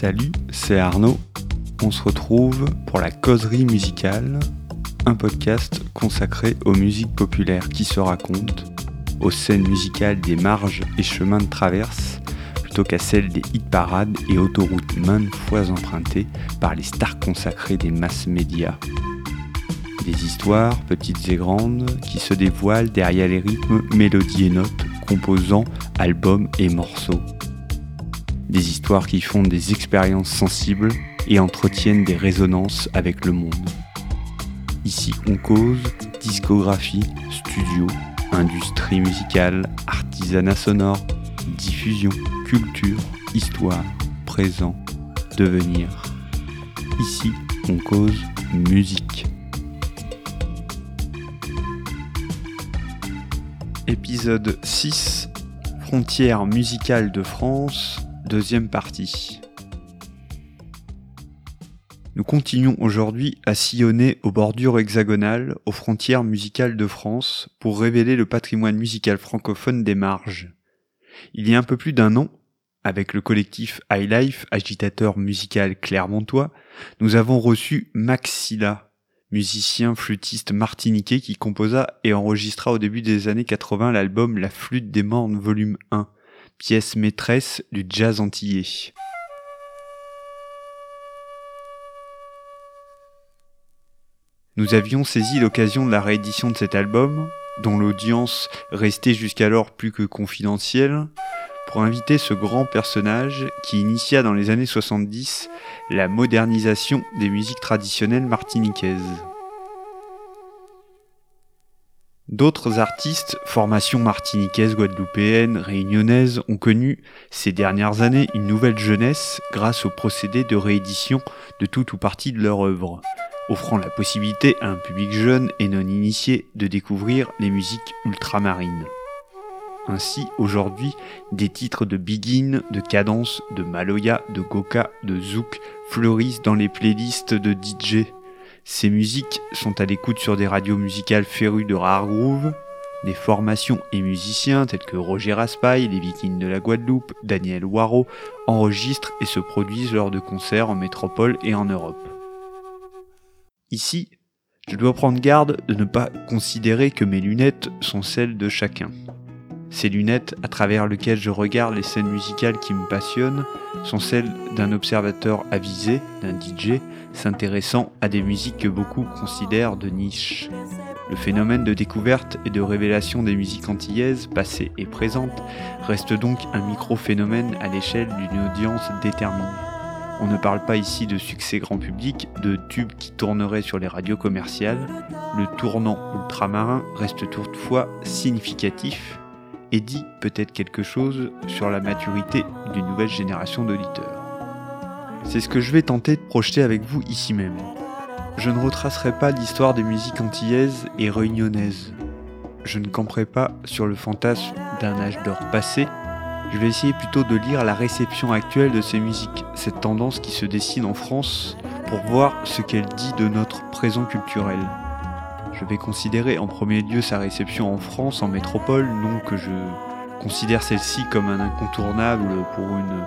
Salut, c'est Arnaud. On se retrouve pour la causerie musicale, un podcast consacré aux musiques populaires qui se racontent, aux scènes musicales des marges et chemins de traverse, plutôt qu'à celles des hit parades et autoroutes maintes fois empruntées par les stars consacrées des masses médias. Des histoires, petites et grandes, qui se dévoilent derrière les rythmes, mélodies et notes composant albums et morceaux. Des histoires qui font des expériences sensibles et entretiennent des résonances avec le monde. Ici on cause discographie, studio, industrie musicale, artisanat sonore, diffusion, culture, histoire, présent, devenir. Ici on cause musique. Épisode 6 Frontières musicales de France, deuxième partie. Nous continuons aujourd'hui à sillonner aux bordures hexagonales, aux frontières musicales de France, pour révéler le patrimoine musical francophone des marges. Il y a un peu plus d'un an, avec le collectif High Life, agitateur musical clermontois, nous avons reçu Maxilla, musicien flûtiste martiniquais qui composa et enregistra au début des années 80 l'album La flûte des mornes volume 1, pièce maîtresse du jazz antillais. Nous avions saisi l'occasion de la réédition de cet album, dont l'audience restait jusqu'alors plus que confidentielle, pour inviter ce grand personnage qui initia dans les années 70 la modernisation des musiques traditionnelles martiniquaises. D'autres artistes, formation martiniquaise, guadeloupéenne, réunionnaise, ont connu ces dernières années une nouvelle jeunesse grâce au procédé de réédition de tout ou partie de leur œuvre, offrant la possibilité à un public jeune et non initié de découvrir les musiques ultramarines. Ainsi, aujourd'hui, des titres de Begin, de Cadence, de Maloya, de Goka, de Zouk fleurissent dans les playlists de DJ. Ces musiques sont à l'écoute sur des radios musicales férues de rare groove, des formations et musiciens tels que Roger Raspail, les Vikings de la Guadeloupe, Daniel Waro enregistrent et se produisent lors de concerts en métropole et en Europe. Ici, je dois prendre garde de ne pas considérer que mes lunettes sont celles de chacun. Ces lunettes, à travers lesquelles je regarde les scènes musicales qui me passionnent, sont celles d'un observateur avisé, d'un DJ, s'intéressant à des musiques que beaucoup considèrent de niche. Le phénomène de découverte et de révélation des musiques antillaises, passées et présentes, reste donc un micro-phénomène à l'échelle d'une audience déterminée. On ne parle pas ici de succès grand public, de tubes qui tourneraient sur les radios commerciales. Le tournant ultramarin reste toutefois significatif et dit peut-être quelque chose sur la maturité d'une nouvelle génération d'auditeurs. C'est ce que je vais tenter de projeter avec vous ici même. Je ne retracerai pas l'histoire des musiques antillaises et réunionnaises. Je ne camperai pas sur le fantasme d'un âge d'or passé. Je vais essayer plutôt de lire la réception actuelle de ces musiques, cette tendance qui se dessine en France, pour voir ce qu'elle dit de notre présent culturel. Je vais considérer en premier lieu sa réception en France, en métropole, non que je considère celle-ci comme un incontournable pour une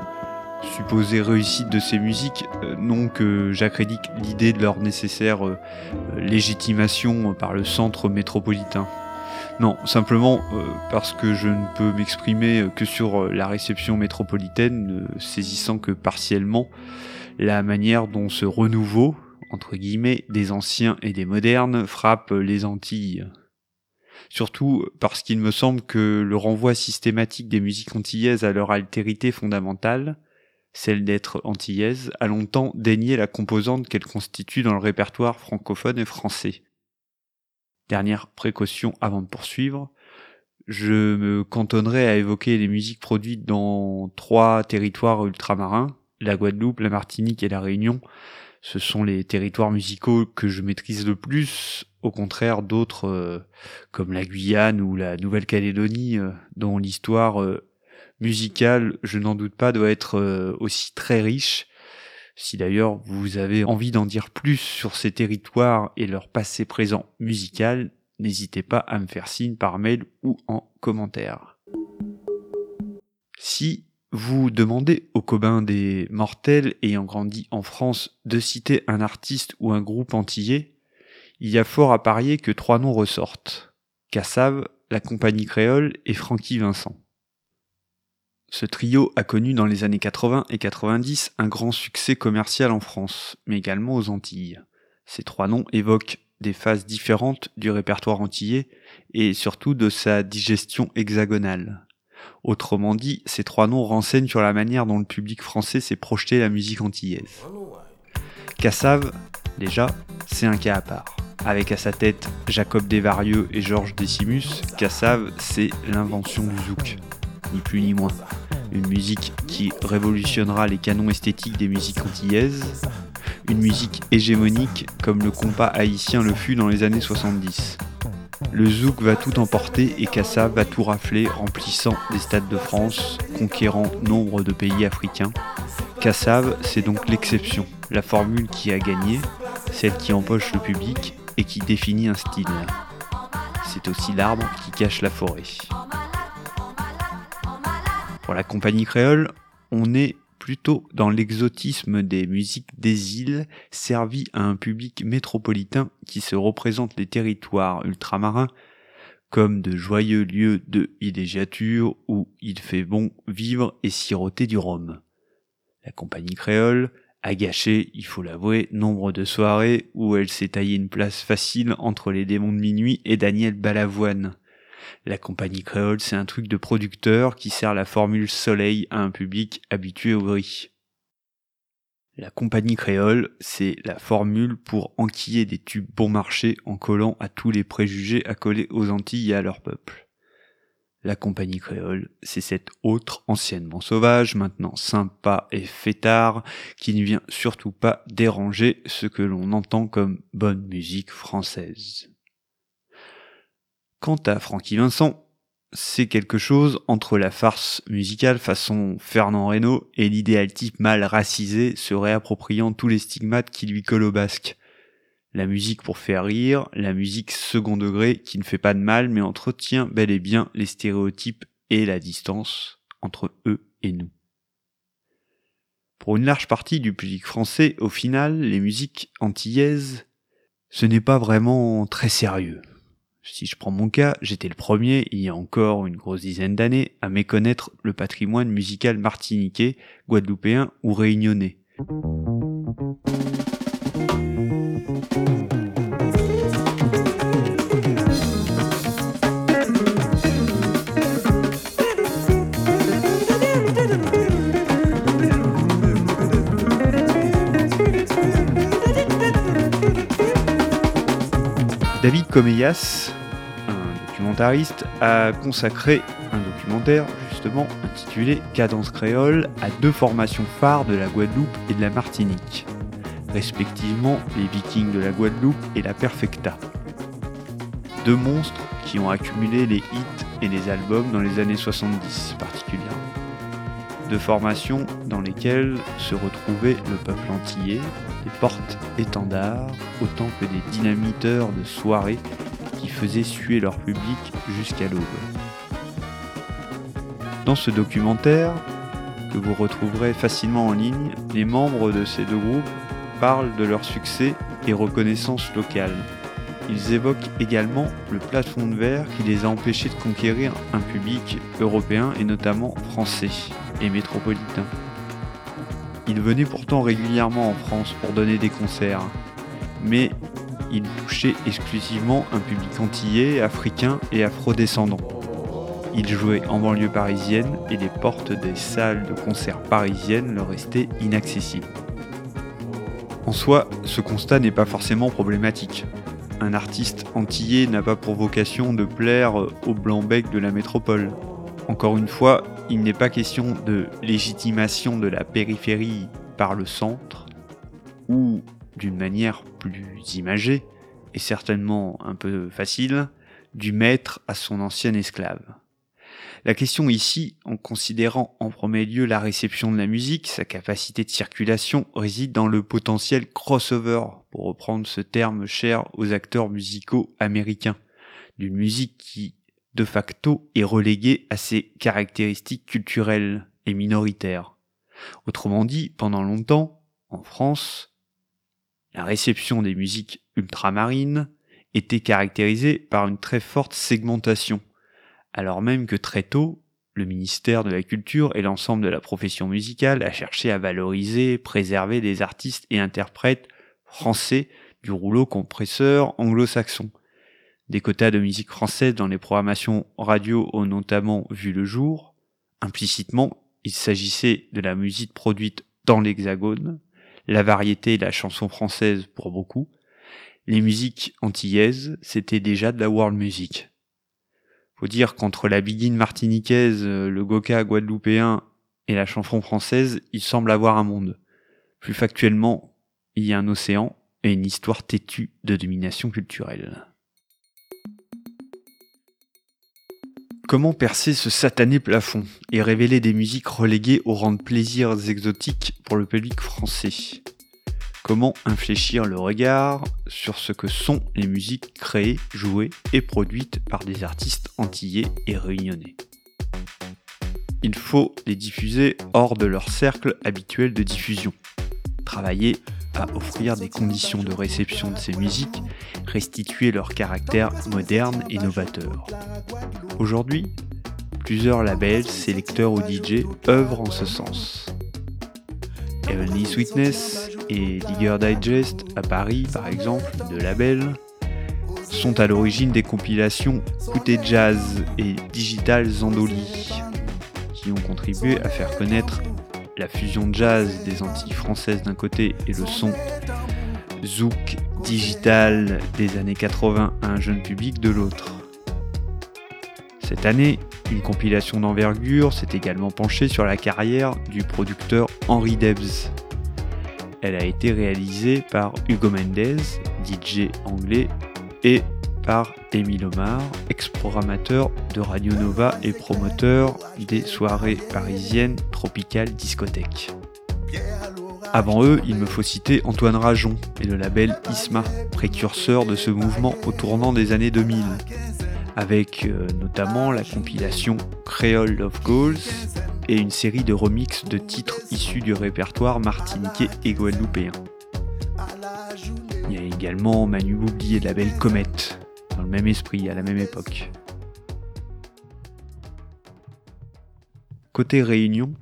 supposée réussite de ces musiques, euh, non que j'accrédite l'idée de leur nécessaire euh, légitimation par le centre métropolitain. Non, simplement euh, parce que je ne peux m'exprimer que sur la réception métropolitaine, saisissant que partiellement la manière dont ce renouveau, entre guillemets, des anciens et des modernes frappe les Antilles. Surtout parce qu'il me semble que le renvoi systématique des musiques antillaises à leur altérité fondamentale, celle d'être antillaise, a longtemps dénié la composante qu'elle constitue dans le répertoire francophone et français. Dernière précaution avant de poursuivre, je me cantonnerai à évoquer les musiques produites dans trois territoires ultramarins, la Guadeloupe, la Martinique et la Réunion, ce sont les territoires musicaux que je maîtrise le plus, au contraire d'autres euh, comme la Guyane ou la Nouvelle-Calédonie, euh, dont l'histoire euh, musicale, je n'en doute pas, doit être aussi très riche. Si d'ailleurs vous avez envie d'en dire plus sur ces territoires et leur passé présent musical, n'hésitez pas à me faire signe par mail ou en commentaire. Si vous demandez aux cobains des mortels ayant grandi en France de citer un artiste ou un groupe antillais, il y a fort à parier que trois noms ressortent. Cassav, la compagnie créole et Francky Vincent. Ce trio a connu dans les années 80 et 90 un grand succès commercial en France, mais également aux Antilles. Ces trois noms évoquent des phases différentes du répertoire antillais et surtout de sa digestion hexagonale. Autrement dit, ces trois noms renseignent sur la manière dont le public français s'est projeté la musique antillaise. Cassav, déjà, c'est un cas à part. Avec à sa tête Jacob Desvarieux et Georges Decimus, Cassav, c'est l'invention du zouk, ni plus ni moins. Une musique qui révolutionnera les canons esthétiques des musiques antillaises, une musique hégémonique comme le compas haïtien le fut dans les années 70. Le zouk va tout emporter et Kassav va tout rafler, remplissant des stades de France, conquérant nombre de pays africains. Kassav, c'est donc l'exception, la formule qui a gagné, celle qui empoche le public et qui définit un style. C'est aussi l'arbre qui cache la forêt. Pour la compagnie créole, on est plutôt dans l'exotisme des musiques des îles servies à un public métropolitain qui se représente les territoires ultramarins comme de joyeux lieux de villégiature où il fait bon vivre et siroter du rhum. La compagnie créole a gâché, il faut l'avouer, nombre de soirées où elle s'est taillée une place facile entre les démons de minuit et Daniel Balavoine. La compagnie créole, c'est un truc de producteur qui sert la formule soleil à un public habitué au gris. La compagnie créole, c'est la formule pour enquiller des tubes bon marché en collant à tous les préjugés accolés aux Antilles et à leur peuple. La compagnie créole, c'est cette autre anciennement sauvage, maintenant sympa et fêtard, qui ne vient surtout pas déranger ce que l'on entend comme bonne musique française. Quant à Francky Vincent, c'est quelque chose entre la farce musicale façon Fernand Reynaud et l'idéal type mal racisé se réappropriant tous les stigmates qui lui collent au basque. La musique pour faire rire, la musique second degré qui ne fait pas de mal mais entretient bel et bien les stéréotypes et la distance entre eux et nous. Pour une large partie du public français, au final, les musiques antillaises, ce n'est pas vraiment très sérieux. Si je prends mon cas, j'étais le premier, il y a encore une grosse dizaine d'années, à méconnaître le patrimoine musical martiniquais, guadeloupéen ou réunionnais. Comeyas, un documentariste, a consacré un documentaire justement intitulé Cadence créole à deux formations phares de la Guadeloupe et de la Martinique, respectivement les Vikings de la Guadeloupe et la Perfecta. Deux monstres qui ont accumulé les hits et les albums dans les années 70 particulièrement. Deux formations dans lesquelles se retrouvait le peuple antillais, des portes-étendards autant que des dynamiteurs de soirée qui faisaient suer leur public jusqu'à l'aube. Dans ce documentaire, que vous retrouverez facilement en ligne, les membres de ces deux groupes parlent de leur succès et reconnaissance locale. Ils évoquent également le plafond de verre qui les a empêchés de conquérir un public européen et notamment français et métropolitain. Il venait pourtant régulièrement en France pour donner des concerts, mais il touchait exclusivement un public antillais, africain et afrodescendant. Il jouait en banlieue parisienne et les portes des salles de concert parisiennes leur restaient inaccessibles. En soi, ce constat n'est pas forcément problématique. Un artiste antillais n'a pas pour vocation de plaire au blanc-bec de la métropole. Encore une fois, il n'est pas question de légitimation de la périphérie par le centre, ou d'une manière plus imagée, et certainement un peu facile, du maître à son ancien esclave. La question ici, en considérant en premier lieu la réception de la musique, sa capacité de circulation, réside dans le potentiel crossover, pour reprendre ce terme cher aux acteurs musicaux américains, d'une musique qui de facto est relégué à ses caractéristiques culturelles, et minoritaire. Autrement dit, pendant longtemps, en France, la réception des musiques ultramarines était caractérisée par une très forte segmentation, alors même que très tôt, le ministère de la Culture et l'ensemble de la profession musicale a cherché à valoriser, préserver des artistes et interprètes français du rouleau compresseur anglo-saxon. Des quotas de musique française dans les programmations radio ont notamment vu le jour. Implicitement, il s'agissait de la musique produite dans l'Hexagone, la variété et la chanson française pour beaucoup. Les musiques antillaises, c'était déjà de la world music. Faut dire qu'entre la biguine martiniquaise, le goka guadeloupéen et la chanson française, il semble avoir un monde. Plus factuellement, il y a un océan et une histoire têtue de domination culturelle. Comment percer ce satané plafond et révéler des musiques reléguées au rang de plaisirs exotiques pour le public français? Comment infléchir le regard sur ce que sont les musiques créées, jouées et produites par des artistes antillais et réunionnais? Il faut les diffuser hors de leur cercle habituel de diffusion. Travailler à offrir des conditions de réception de ces musiques, restituer leur caractère moderne et novateur. Aujourd'hui, plusieurs labels, sélecteurs ou DJ œuvrent en ce sens. Heavenly Sweetness et Digger Digest à Paris, par exemple, de labels, sont à l'origine des compilations Côté Jazz et Digital Zandoli, qui ont contribué à faire connaître la fusion jazz des Antilles françaises d'un côté et le son zouk digital des années 80 à un jeune public de l'autre. Cette année, une compilation d'envergure s'est également penchée sur la carrière du producteur Henry Debs. Elle a été réalisée par Hugo Mendez, DJ anglais, et par Emile Omar, ex-programmateur de Radio Nova et promoteur des soirées parisiennes Tropical Discothèque. Avant eux, il me faut citer Antoine Rajon et le label Isma, précurseur de ce mouvement au tournant des années 2000 avec euh, notamment la compilation Creole Love Goals et une série de remixes de titres issus du répertoire martiniquais et guadeloupéen. Il y a également Manu Boubli et le label Comet, esprit, à la même époque. Côté Réunion,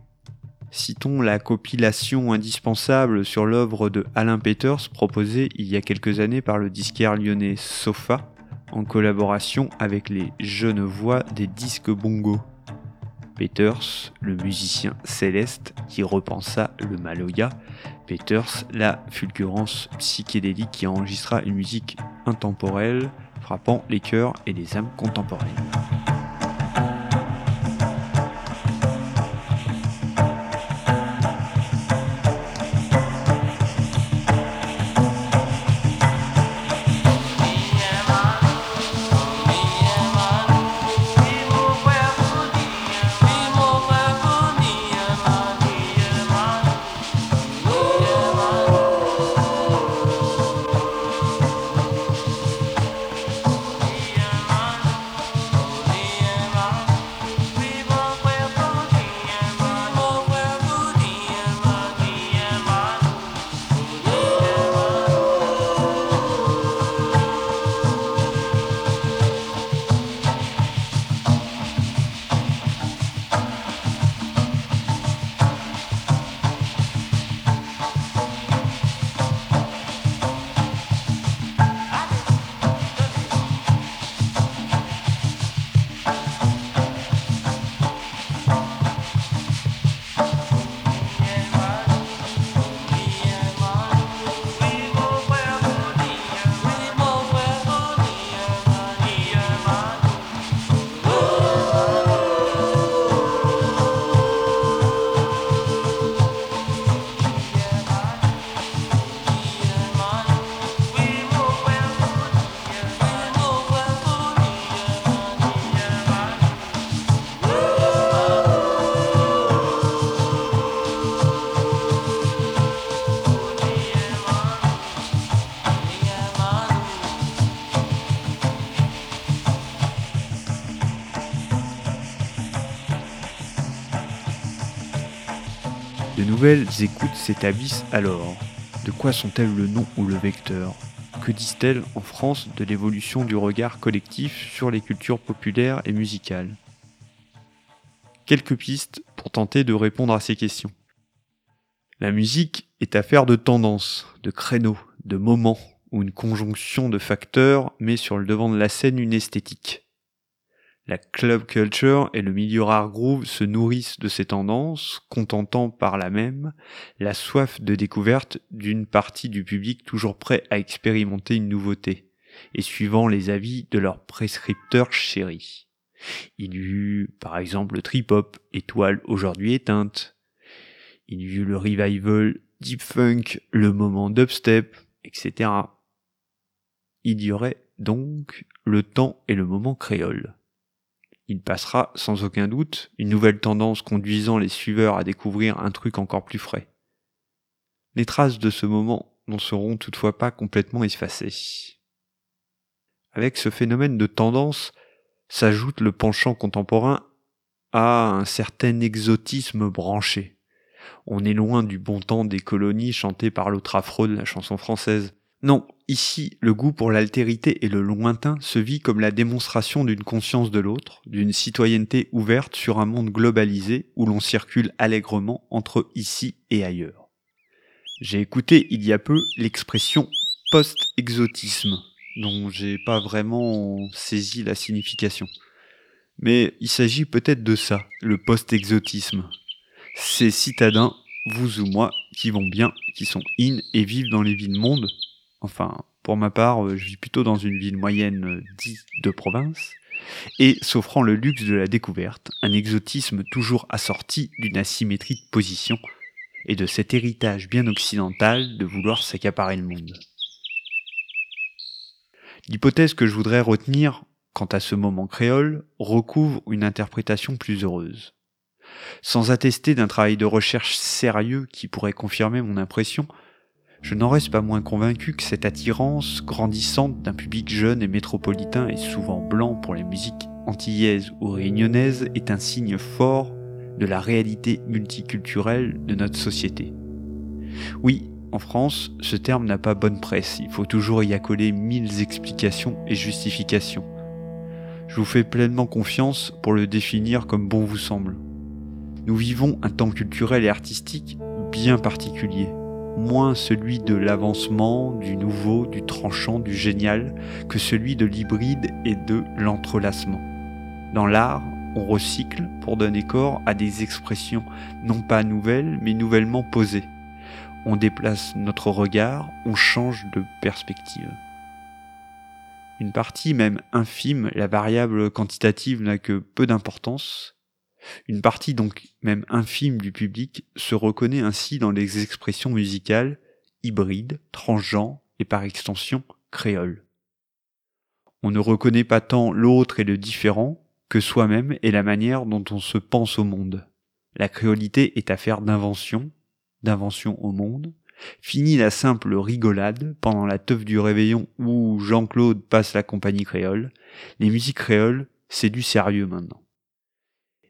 citons la compilation indispensable sur l'œuvre de Alain Peters proposée il y a quelques années par le disquaire lyonnais Sofa, en collaboration avec les jeunes voix des disques bongo. Peters, le musicien céleste qui repensa le Maloya, Peters, la fulgurance psychédélique qui enregistra une musique intemporelle frappant les cœurs et les âmes contemporaines. Nouvelles écoutes s'établissent alors. De quoi sont-elles le nom ou le vecteur? Que disent-elles en France de l'évolution du regard collectif sur les cultures populaires et musicales? Quelques pistes pour tenter de répondre à ces questions. La musique est affaire de tendance, de créneaux, de moments, où une conjonction de facteurs met sur le devant de la scène une esthétique. La club culture et le milieu rare groove se nourrissent de ces tendances, contentant par là même la soif de découverte d'une partie du public toujours prêt à expérimenter une nouveauté, et suivant les avis de leurs prescripteurs chéris. Il y eut par exemple le trip-hop, étoile aujourd'hui éteinte. Il y eut le revival deep funk, le moment dubstep, etc. Il y aurait donc le temps et le moment créole. Il passera sans aucun doute une nouvelle tendance conduisant les suiveurs à découvrir un truc encore plus frais. Les traces de ce moment n'en seront toutefois pas complètement effacées. Avec ce phénomène de tendance s'ajoute le penchant contemporain à un certain exotisme branché. On est loin du bon temps des colonies chantées par l'autre affreux de la chanson française. Non, ici, le goût pour l'altérité et le lointain se vit comme la démonstration d'une conscience de l'autre, d'une citoyenneté ouverte sur un monde globalisé où l'on circule allègrement entre ici et ailleurs. J'ai écouté il y a peu l'expression post-exotisme, dont j'ai pas vraiment saisi la signification. Mais il s'agit peut-être de ça, le post-exotisme. Ces citadins, vous ou moi, qui vont bien, qui sont in et vivent dans les villes monde, Enfin, pour ma part, euh, je vis plutôt dans une ville moyenne euh, dite de province, et s'offrant le luxe de la découverte, un exotisme toujours assorti d'une asymétrie de position, et de cet héritage bien occidental de vouloir s'accaparer le monde. L'hypothèse que je voudrais retenir quant à ce moment créole recouvre une interprétation plus heureuse. Sans attester d'un travail de recherche sérieux qui pourrait confirmer mon impression, je n'en reste pas moins convaincu que cette attirance grandissante d'un public jeune et métropolitain et souvent blanc pour les musiques antillaises ou réunionnaises est un signe fort de la réalité multiculturelle de notre société. Oui, en France, ce terme n'a pas bonne presse, il faut toujours y accoler mille explications et justifications. Je vous fais pleinement confiance pour le définir comme bon vous semble. Nous vivons un temps culturel et artistique bien particulier, moins celui de l'avancement, du nouveau, du tranchant, du génial, que celui de l'hybride et de l'entrelacement. Dans l'art, on recycle pour donner corps à des expressions non pas nouvelles, mais nouvellement posées. On déplace notre regard, on change de perspective. Une partie même infime, la variable quantitative n'a que peu d'importance, une partie donc même infime du public se reconnaît ainsi dans les expressions musicales hybrides, transgenres et par extension créoles. On ne reconnaît pas tant l'autre et le différent que soi-même et la manière dont on se pense au monde. La créolité est affaire d'invention, d'invention au monde. Fini la simple rigolade pendant la teuf du réveillon où Jean-Claude passe la compagnie créole. Les musiques créoles, c'est du sérieux maintenant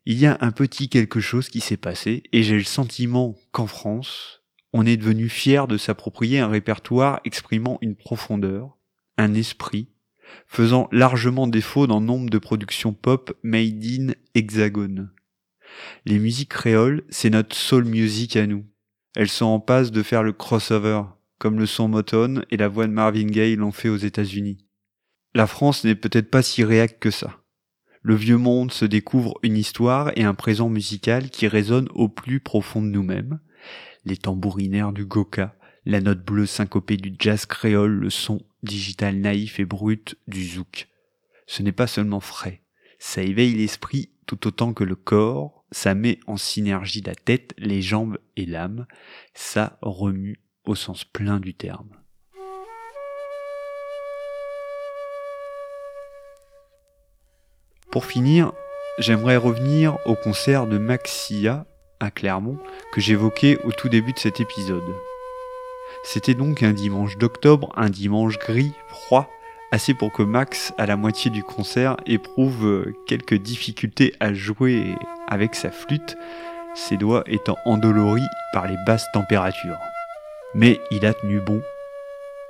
il y a un petit quelque chose qui s'est passé et j'ai le sentiment qu'en France, on est devenu fier de s'approprier un répertoire exprimant une profondeur, un esprit, faisant largement défaut dans nombre de productions pop made in hexagone. Les musiques créoles, c'est notre soul music à nous. Elles sont en passe de faire le crossover, comme le son Motown et la voix de Marvin Gaye l'ont fait aux États-Unis. La France n'est peut-être pas si réac que ça le vieux monde se découvre une histoire et un présent musical qui résonne au plus profond de nous-mêmes. Les tambourinaires du goka, la note bleue syncopée du jazz créole, le son digital naïf et brut du zouk. Ce n'est pas seulement frais, ça éveille l'esprit tout autant que le corps, ça met en synergie la tête, les jambes et l'âme, ça remue au sens plein du terme. Pour finir, j'aimerais revenir au concert de Maxia à Clermont que j'évoquais au tout début de cet épisode. C'était donc un dimanche d'octobre, un dimanche gris, froid, assez pour que Max, à la moitié du concert, éprouve quelques difficultés à jouer avec sa flûte, ses doigts étant endoloris par les basses températures. Mais il a tenu bon.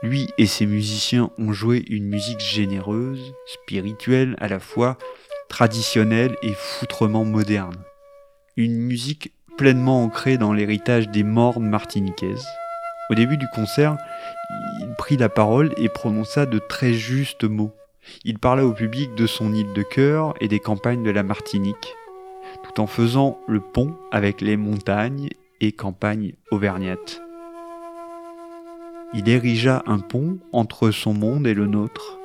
Lui et ses musiciens ont joué une musique généreuse, spirituelle à la fois, traditionnelle et foutrement moderne. Une musique pleinement ancrée dans l'héritage des mornes martiniquaises. Au début du concert, il prit la parole et prononça de très justes mots. Il parla au public de son île de cœur et des campagnes de la Martinique, tout en faisant le pont avec les montagnes et campagnes auvergnates. Il érigea un pont entre son monde et le nôtre,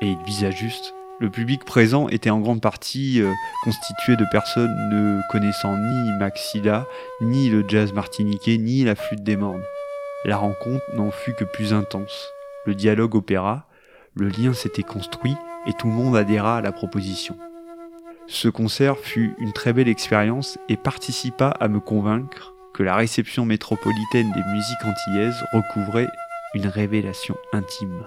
et il visa juste. Le public présent était en grande partie euh, constitué de personnes ne connaissant ni Maxilla, ni le jazz martiniquais, ni la flûte des mornes. La rencontre n'en fut que plus intense. Le dialogue opéra, le lien s'était construit et tout le monde adhéra à la proposition. Ce concert fut une très belle expérience et participa à me convaincre que la réception métropolitaine des musiques antillaises recouvrait une révélation intime.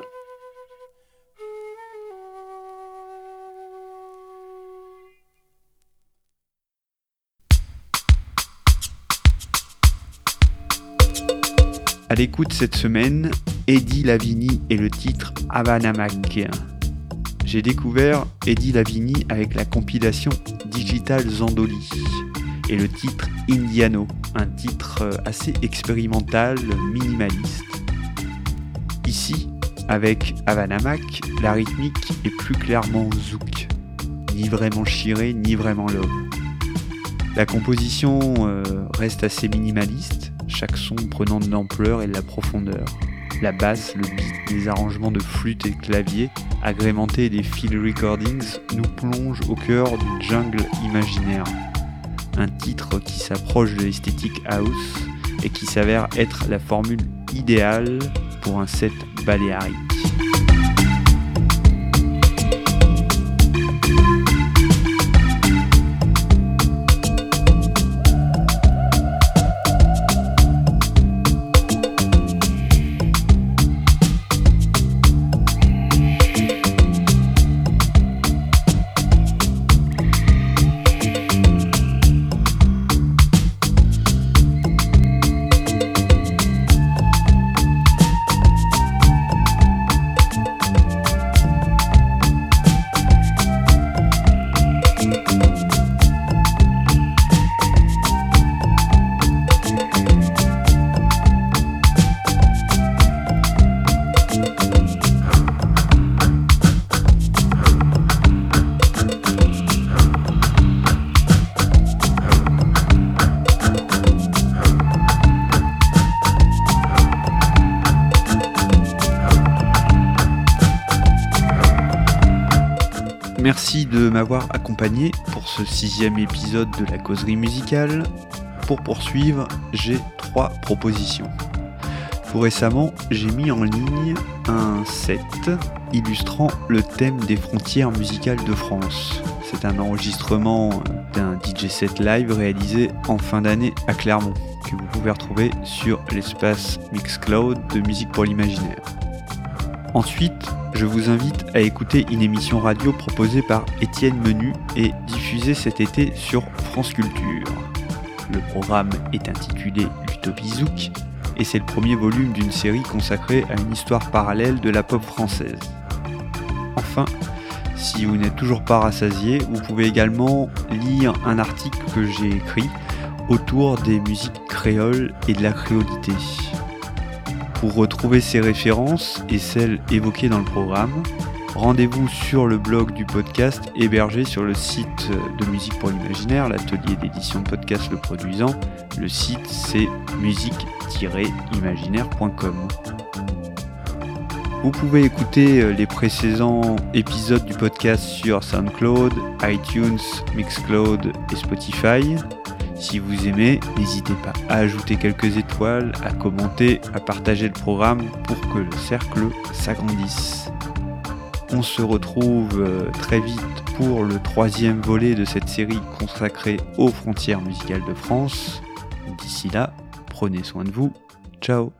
À l'écoute cette semaine, Eddie Lavigny et le titre Havana Mac. J'ai découvert Eddie Lavigny avec la compilation Digital Zandoli et le titre Indiano, un titre euh, assez expérimental, minimaliste. Ici, avec Havana Mac, la rythmique est plus clairement zouk, ni vraiment chiré, ni vraiment l'homme. La composition euh, reste assez minimaliste, chaque son prenant de l'ampleur et de la profondeur la basse, le beat, les arrangements de flûte et de clavier, agrémentés des field recordings, nous plongent au cœur d'une jungle imaginaire. Un titre qui s'approche de l'esthétique house et qui s'avère être la formule idéale pour un set baléarique. Pour ce sixième épisode de la causerie musicale. Pour poursuivre, j'ai trois propositions. Tout récemment, j'ai mis en ligne un set illustrant le thème des frontières musicales de France. C'est un enregistrement d'un DJ set live réalisé en fin d'année à Clermont, que vous pouvez retrouver sur l'espace Mixcloud de musique pour l'imaginaire. Ensuite, je vous invite à écouter une émission radio proposée par Étienne Menu et diffusée cet été sur France Culture. Le programme est intitulé L'Utopie Zouk et c'est le premier volume d'une série consacrée à une histoire parallèle de la pop française. Enfin, si vous n'êtes toujours pas rassasié, vous pouvez également lire un article que j'ai écrit autour des musiques créoles et de la créolité. Pour retrouver ces références et celles évoquées dans le programme, rendez-vous sur le blog du podcast hébergé sur le site de Musique pour l'Imaginaire, l'atelier d'édition de podcast le produisant. Le site c'est musique-imaginaire.com. Vous pouvez écouter les précédents épisodes du podcast sur SoundCloud, iTunes, Mixcloud et Spotify. Si vous aimez, n'hésitez pas à ajouter quelques étoiles, à commenter, à partager le programme pour que le cercle s'agrandisse. On se retrouve euh, très vite pour le troisième volet de cette série consacrée aux frontières musicales de France. D'ici là, prenez soin de vous. Ciao